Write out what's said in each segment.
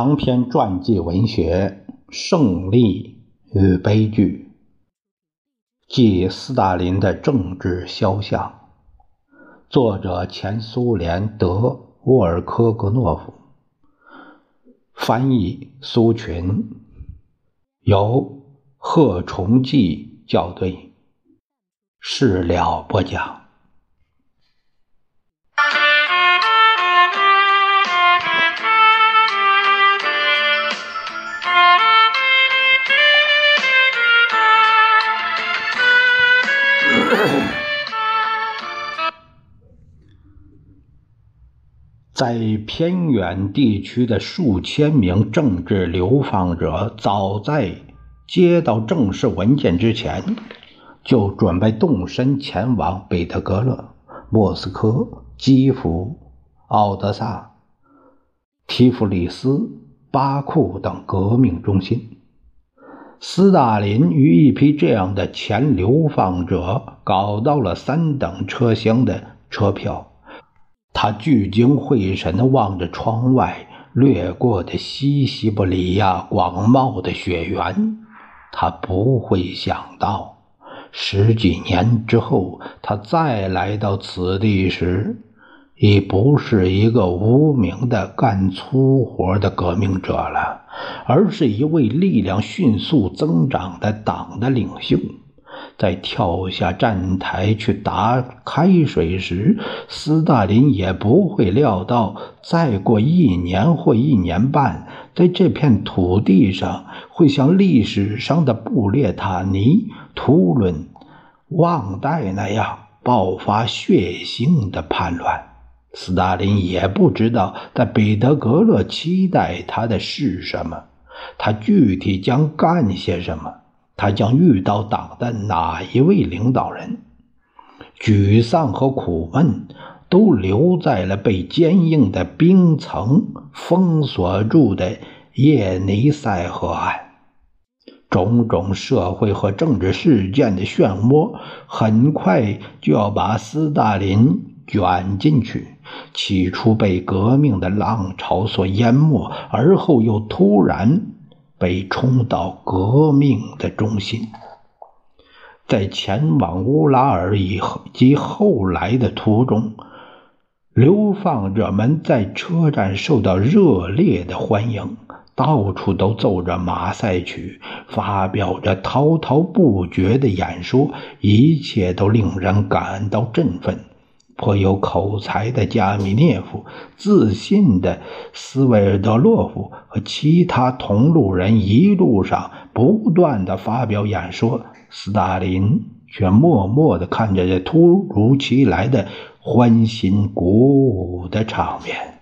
长篇传记文学《胜利与悲剧》，即斯大林的政治肖像，作者前苏联德沃尔科格诺夫，翻译苏群，由贺崇济校对，事了播讲。在偏远地区的数千名政治流放者，早在接到正式文件之前，就准备动身前往彼得格勒、莫斯科、基辅、奥德萨、提夫里斯、巴库等革命中心。斯大林与一批这样的前流放者搞到了三等车厢的车票。他聚精会神地望着窗外掠过的西西伯利亚广袤的雪原，他不会想到，十几年之后，他再来到此地时，已不是一个无名的干粗活的革命者了，而是一位力量迅速增长的党的领袖。在跳下站台去打开水时，斯大林也不会料到，再过一年或一年半，在这片土地上会像历史上的布列塔尼、图伦、旺代那样爆发血腥的叛乱。斯大林也不知道，在彼得格勒期待他的是什么，他具体将干些什么。他将遇到党的哪一位领导人？沮丧和苦闷都留在了被坚硬的冰层封锁住的叶尼塞河岸。种种社会和政治事件的漩涡很快就要把斯大林卷进去。起初被革命的浪潮所淹没，而后又突然。被冲到革命的中心，在前往乌拉尔以后及后来的途中，流放者们在车站受到热烈的欢迎，到处都奏着马赛曲，发表着滔滔不绝的演说，一切都令人感到振奋。颇有口才的加米涅夫、自信的斯维尔德洛夫和其他同路人一路上不断的发表演说，斯大林却默默的看着这突如其来的欢欣鼓舞的场面。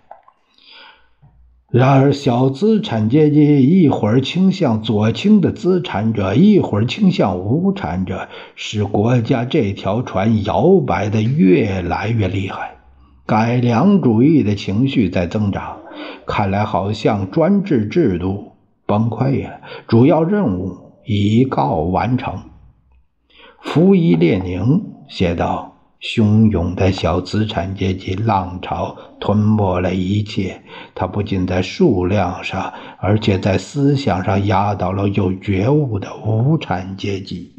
然而，小资产阶级一会儿倾向左倾的资产者，一会儿倾向无产者，使国家这条船摇摆的越来越厉害。改良主义的情绪在增长，看来好像专制制度崩溃了，主要任务已告完成。福伊列宁写道。汹涌的小资产阶级浪潮吞没了一切，它不仅在数量上，而且在思想上压倒了有觉悟的无产阶级。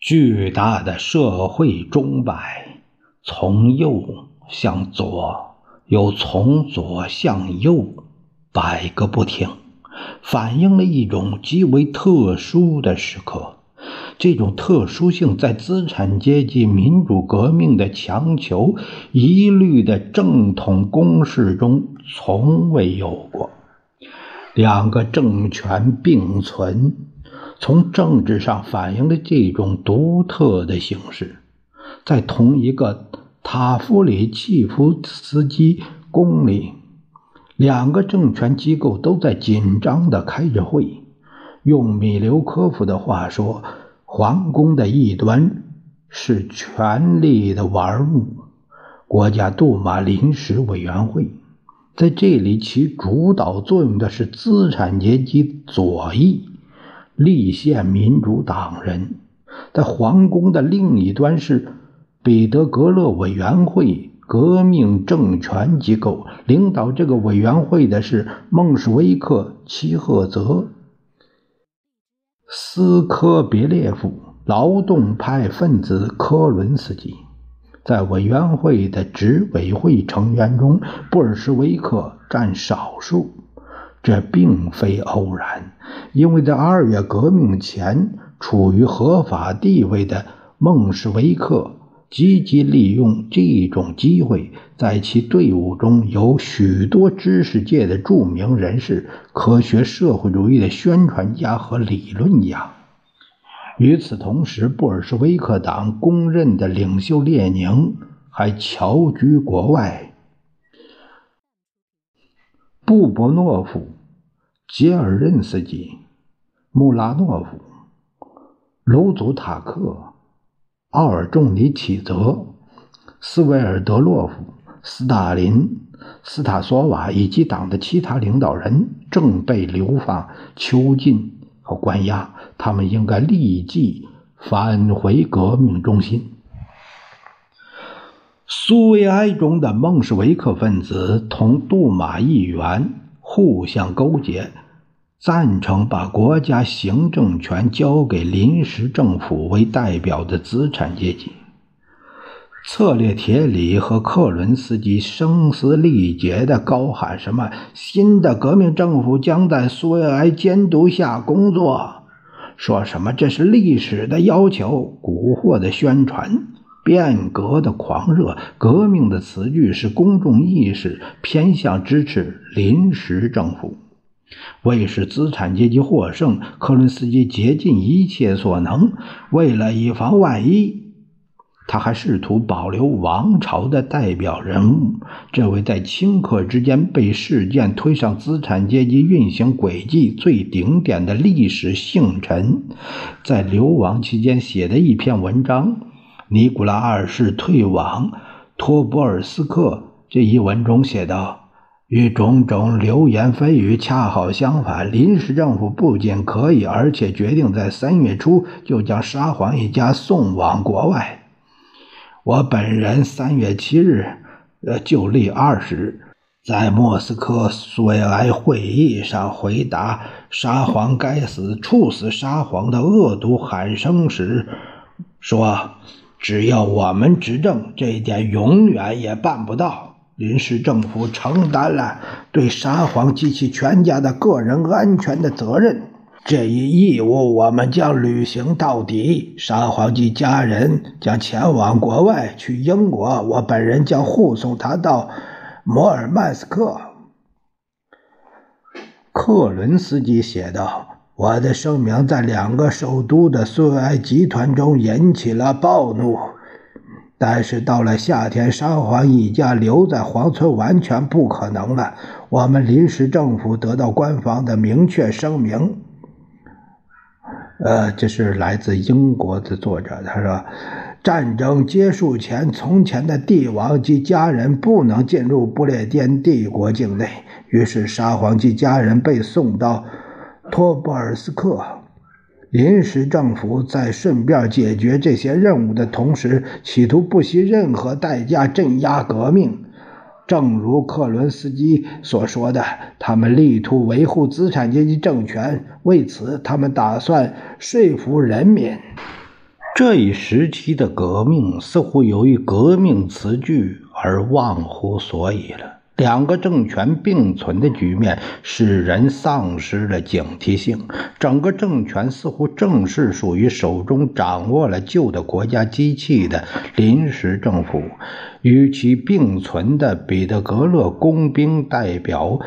巨大的社会钟摆从右向左，又从左向右摆个不停，反映了一种极为特殊的时刻。这种特殊性在资产阶级民主革命的强求一律的正统攻势中从未有过。两个政权并存，从政治上反映了这种独特的形式。在同一个塔夫里契夫斯基宫里，两个政权机构都在紧张地开着会。用米留科夫的话说。皇宫的一端是权力的玩物，国家杜马临时委员会，在这里起主导作用的是资产阶级左翼立宪民主党人；在皇宫的另一端是彼得格勒委员会革命政权机构。领导这个委员会的是孟什维克、齐赫泽、斯科别列夫、劳动派分子科伦斯基。在委员会的执委会成员中，布尔什维克占少数。这并非偶然，因为在二月革命前处于合法地位的孟什维克积极利用这种机会，在其队伍中有许多知识界的著名人士、科学社会主义的宣传家和理论家。与此同时，布尔什维克党公认的领袖列宁还侨居国外。布伯诺夫、杰尔任斯基、穆拉诺夫、卢祖塔克、奥尔仲尼启泽、斯维尔德洛夫、斯大林、斯塔索瓦以及党的其他领导人正被流放、囚禁和关押，他们应该立即返回革命中心。苏维埃中的孟什维克分子同杜马议员互相勾结，赞成把国家行政权交给临时政府为代表的资产阶级。策列铁里和克伦斯基声嘶力竭地高喊：“什么新的革命政府将在苏维埃监督下工作？”说什么这是历史的要求，蛊惑的宣传。变革的狂热，革命的词句是公众意识偏向支持临时政府。为使资产阶级获胜，克伦斯基竭尽一切所能。为了以防万一，他还试图保留王朝的代表人物——这位在顷刻之间被事件推上资产阶级运行轨迹最顶点的历史姓臣，在流亡期间写的一篇文章。尼古拉二世退往托波尔斯克这一文中写道：“与种种流言蜚语恰好相反，临时政府不仅可以，而且决定在三月初就将沙皇一家送往国外。我本人三月七日，呃，就立二十日，在莫斯科苏维埃会议上回答沙皇该死、处死沙皇的恶毒喊声时说。”只要我们执政，这一点永远也办不到。临时政府承担了对沙皇及其全家的个人安全的责任，这一义务我们将履行到底。沙皇及家人将前往国外，去英国，我本人将护送他到摩尔曼斯克。克伦斯基写道。我的声明在两个首都的苏维埃集团中引起了暴怒，但是到了夏天，沙皇一家留在皇村完全不可能了。我们临时政府得到官方的明确声明，呃，这是来自英国的作者，他说，战争结束前，从前的帝王及家人不能进入不列颠帝国境内，于是沙皇及家人被送到。托布尔斯克临时政府在顺便解决这些任务的同时，企图不惜任何代价镇压革命。正如克伦斯基所说的，他们力图维护资产阶级政权，为此，他们打算说服人民。这一时期的革命似乎由于革命词句而忘乎所以了。两个政权并存的局面使人丧失了警惕性，整个政权似乎正是属于手中掌握了旧的国家机器的临时政府。与其并存的彼得格勒工兵代表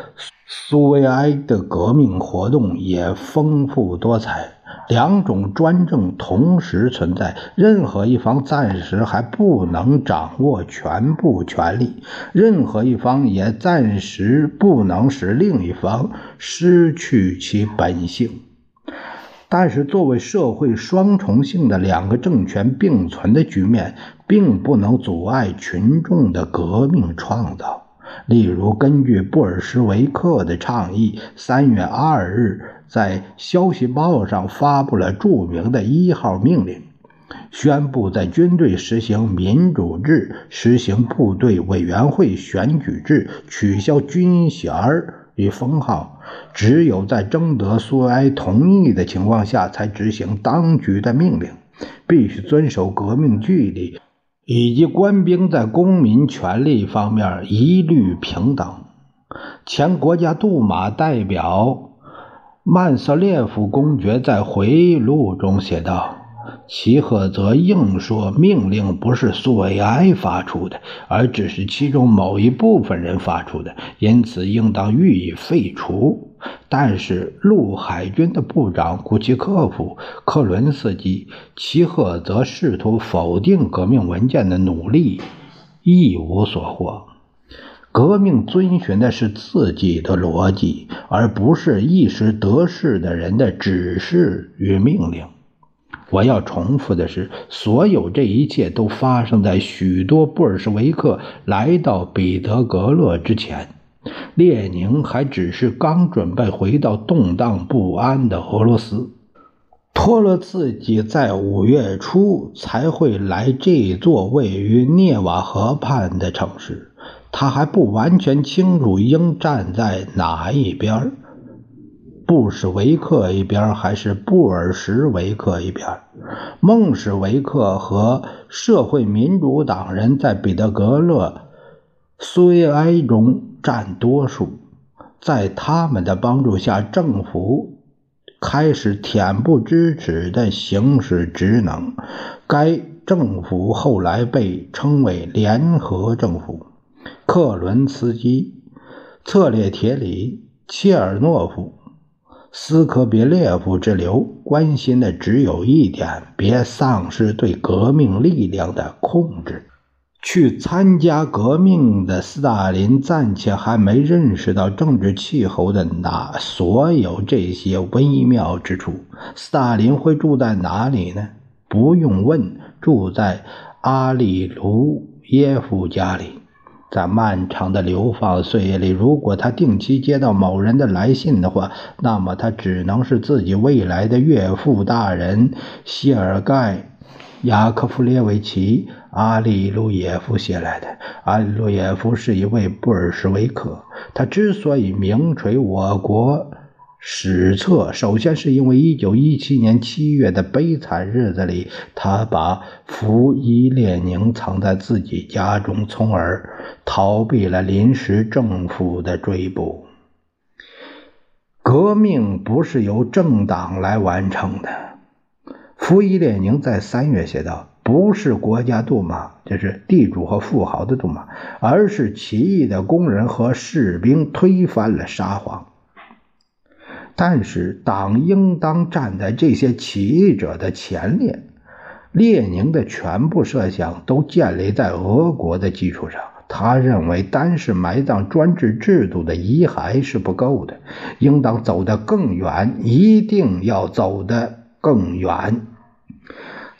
苏维埃的革命活动也丰富多彩。两种专政同时存在，任何一方暂时还不能掌握全部权力，任何一方也暂时不能使另一方失去其本性。但是，作为社会双重性的两个政权并存的局面，并不能阻碍群众的革命创造。例如，根据布尔什维克的倡议，三月二日在《消息报》上发布了著名的一号命令：宣布在军队实行民主制，实行部队委员会选举制，取消军衔与封号。只有在征得苏维埃同意的情况下，才执行当局的命令。必须遵守革命纪律，以及官兵在公民权利方面一律平等。前国家杜马代表曼瑟列夫公爵在回忆录中写道。齐赫则硬说，命令不是苏维埃发出的，而只是其中某一部分人发出的，因此应当予以废除。但是陆海军的部长古奇科夫、克伦斯基、齐赫则试图否定革命文件的努力，一无所获。革命遵循的是自己的逻辑，而不是一时得势的人的指示与命令。我要重复的是，所有这一切都发生在许多布尔什维克来到彼得格勒之前。列宁还只是刚准备回到动荡不安的俄罗斯。托洛茨基在五月初才会来这座位于涅瓦河畔的城市，他还不完全清楚应站在哪一边。布什维克一边还是布尔什维克一边？孟什维克和社会民主党人在彼得格勒、苏维埃中占多数。在他们的帮助下，政府开始恬不知耻地行使职能。该政府后来被称为联合政府。克伦茨基、策列铁里、切尔诺夫。斯科别列夫之流关心的只有一点：别丧失对革命力量的控制。去参加革命的斯大林暂且还没认识到政治气候的那所有这些微妙之处。斯大林会住在哪里呢？不用问，住在阿里卢耶夫家里。在漫长的流放岁月里，如果他定期接到某人的来信的话，那么他只能是自己未来的岳父大人谢尔盖·雅科夫列维奇·阿利路耶夫写来的。阿利路耶夫是一位布尔什维克，他之所以名垂我国。史册首先是因为1917年7月的悲惨日子里，他把福伊列宁藏在自己家中，从而逃避了临时政府的追捕。革命不是由政党来完成的，福伊列宁在三月写道：“不是国家杜马，就是地主和富豪的杜马，而是起义的工人和士兵推翻了沙皇。”但是，党应当站在这些起义者的前列。列宁的全部设想都建立在俄国的基础上。他认为，单是埋葬专制制度的遗骸是不够的，应当走得更远，一定要走得更远。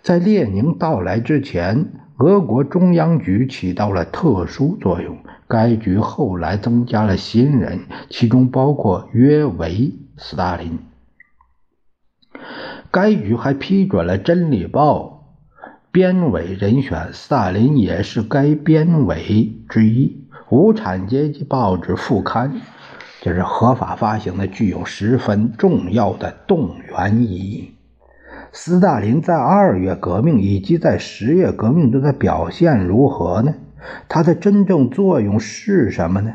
在列宁到来之前，俄国中央局起到了特殊作用。该局后来增加了新人，其中包括约维。斯大林，该局还批准了《真理报》编委人选，斯大林也是该编委之一。无产阶级报纸副刊，这是合法发行的，具有十分重要的动员意义。斯大林在二月革命以及在十月革命中的表现如何呢？他的真正作用是什么呢？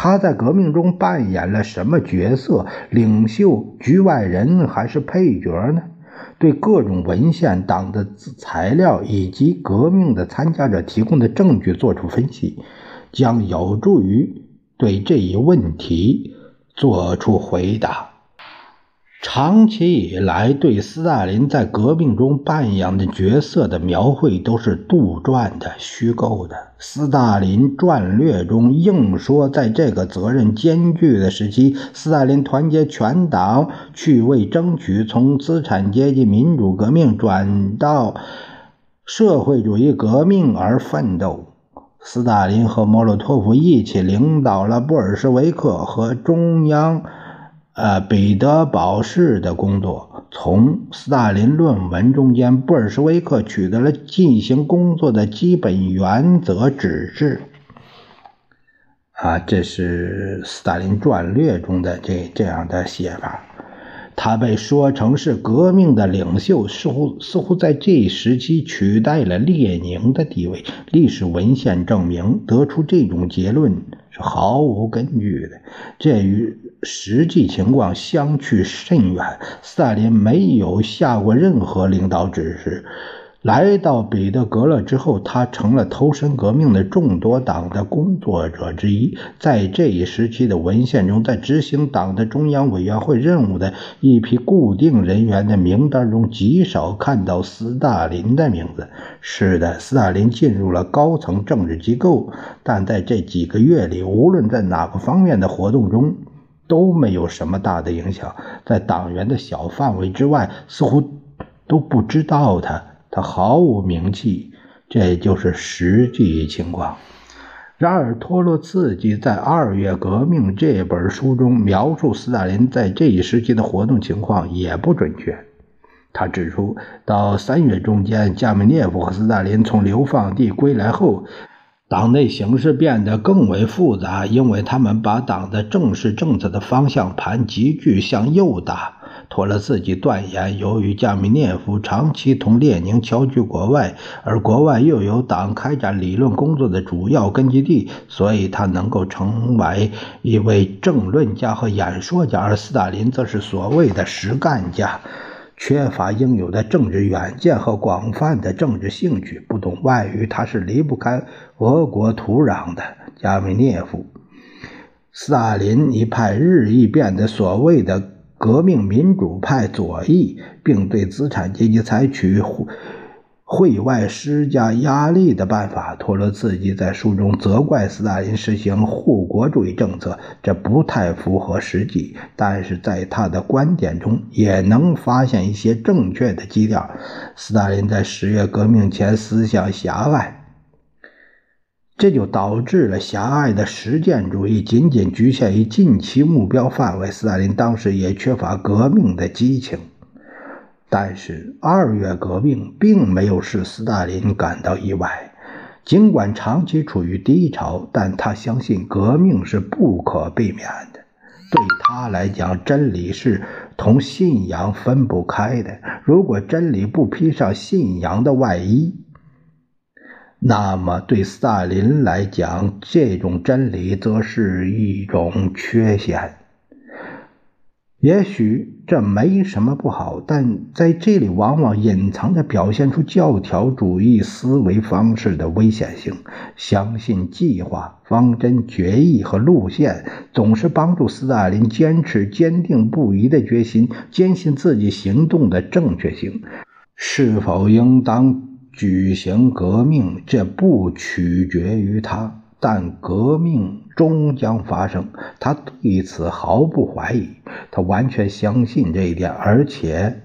他在革命中扮演了什么角色？领袖、局外人还是配角呢？对各种文献、党的材料以及革命的参加者提供的证据做出分析，将有助于对这一问题做出回答。长期以来，对斯大林在革命中扮演的角色的描绘都是杜撰的、虚构的。斯大林传略中硬说，在这个责任艰巨的时期，斯大林团结全党去为争取从资产阶级民主革命转到社会主义革命而奋斗。斯大林和莫洛托夫一起领导了布尔什维克和中央。呃，彼得堡市的工作，从斯大林论文中间，布尔什维克取得了进行工作的基本原则指示。啊，这是斯大林传略中的这这样的写法。他被说成是革命的领袖，似乎似乎在这一时期取代了列宁的地位。历史文献证明，得出这种结论是毫无根据的，这与实际情况相去甚远。斯大林没有下过任何领导指示。来到彼得格勒之后，他成了投身革命的众多党的工作者之一。在这一时期的文献中，在执行党的中央委员会任务的一批固定人员的名单中，极少看到斯大林的名字。是的，斯大林进入了高层政治机构，但在这几个月里，无论在哪个方面的活动中，都没有什么大的影响。在党员的小范围之外，似乎都不知道他。他毫无名气，这就是实际情况。然而，托洛茨基在《二月革命》这本书中描述斯大林在这一时期的活动情况也不准确。他指出，到三月中间，加米涅夫和斯大林从流放地归来后，党内形势变得更为复杂，因为他们把党的正式政策的方向盘急剧向右打。托洛茨基断言，由于加米涅夫长期同列宁侨居国外，而国外又有党开展理论工作的主要根据地，所以他能够成为一位政论家和演说家；而斯大林则是所谓的实干家，缺乏应有的政治远见和广泛的政治兴趣，不懂外语，他是离不开俄国土壤的。加米涅夫、斯大林一派日益变得所谓的。革命民主派左翼，并对资产阶级采取会外施加压力的办法。托洛茨基在书中责怪斯大林实行护国主义政策，这不太符合实际。但是在他的观点中，也能发现一些正确的基调。斯大林在十月革命前思想狭隘。这就导致了狭隘的实践主义仅仅局限于近期目标范围。斯大林当时也缺乏革命的激情，但是二月革命并没有使斯大林感到意外。尽管长期处于低潮，但他相信革命是不可避免的。对他来讲，真理是同信仰分不开的。如果真理不披上信仰的外衣，那么，对斯大林来讲，这种真理则是一种缺陷。也许这没什么不好，但在这里往往隐藏着表现出教条主义思维方式的危险性。相信计划、方针、决议和路线，总是帮助斯大林坚持坚定不移的决心，坚信自己行动的正确性。是否应当？举行革命，这不取决于他，但革命终将发生，他对此毫不怀疑，他完全相信这一点，而且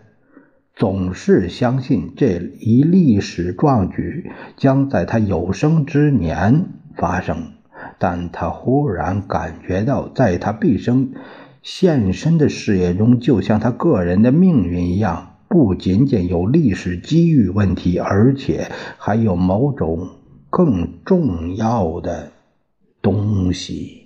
总是相信这一历史壮举将在他有生之年发生。但他忽然感觉到，在他毕生献身的事业中，就像他个人的命运一样。不仅仅有历史机遇问题，而且还有某种更重要的东西。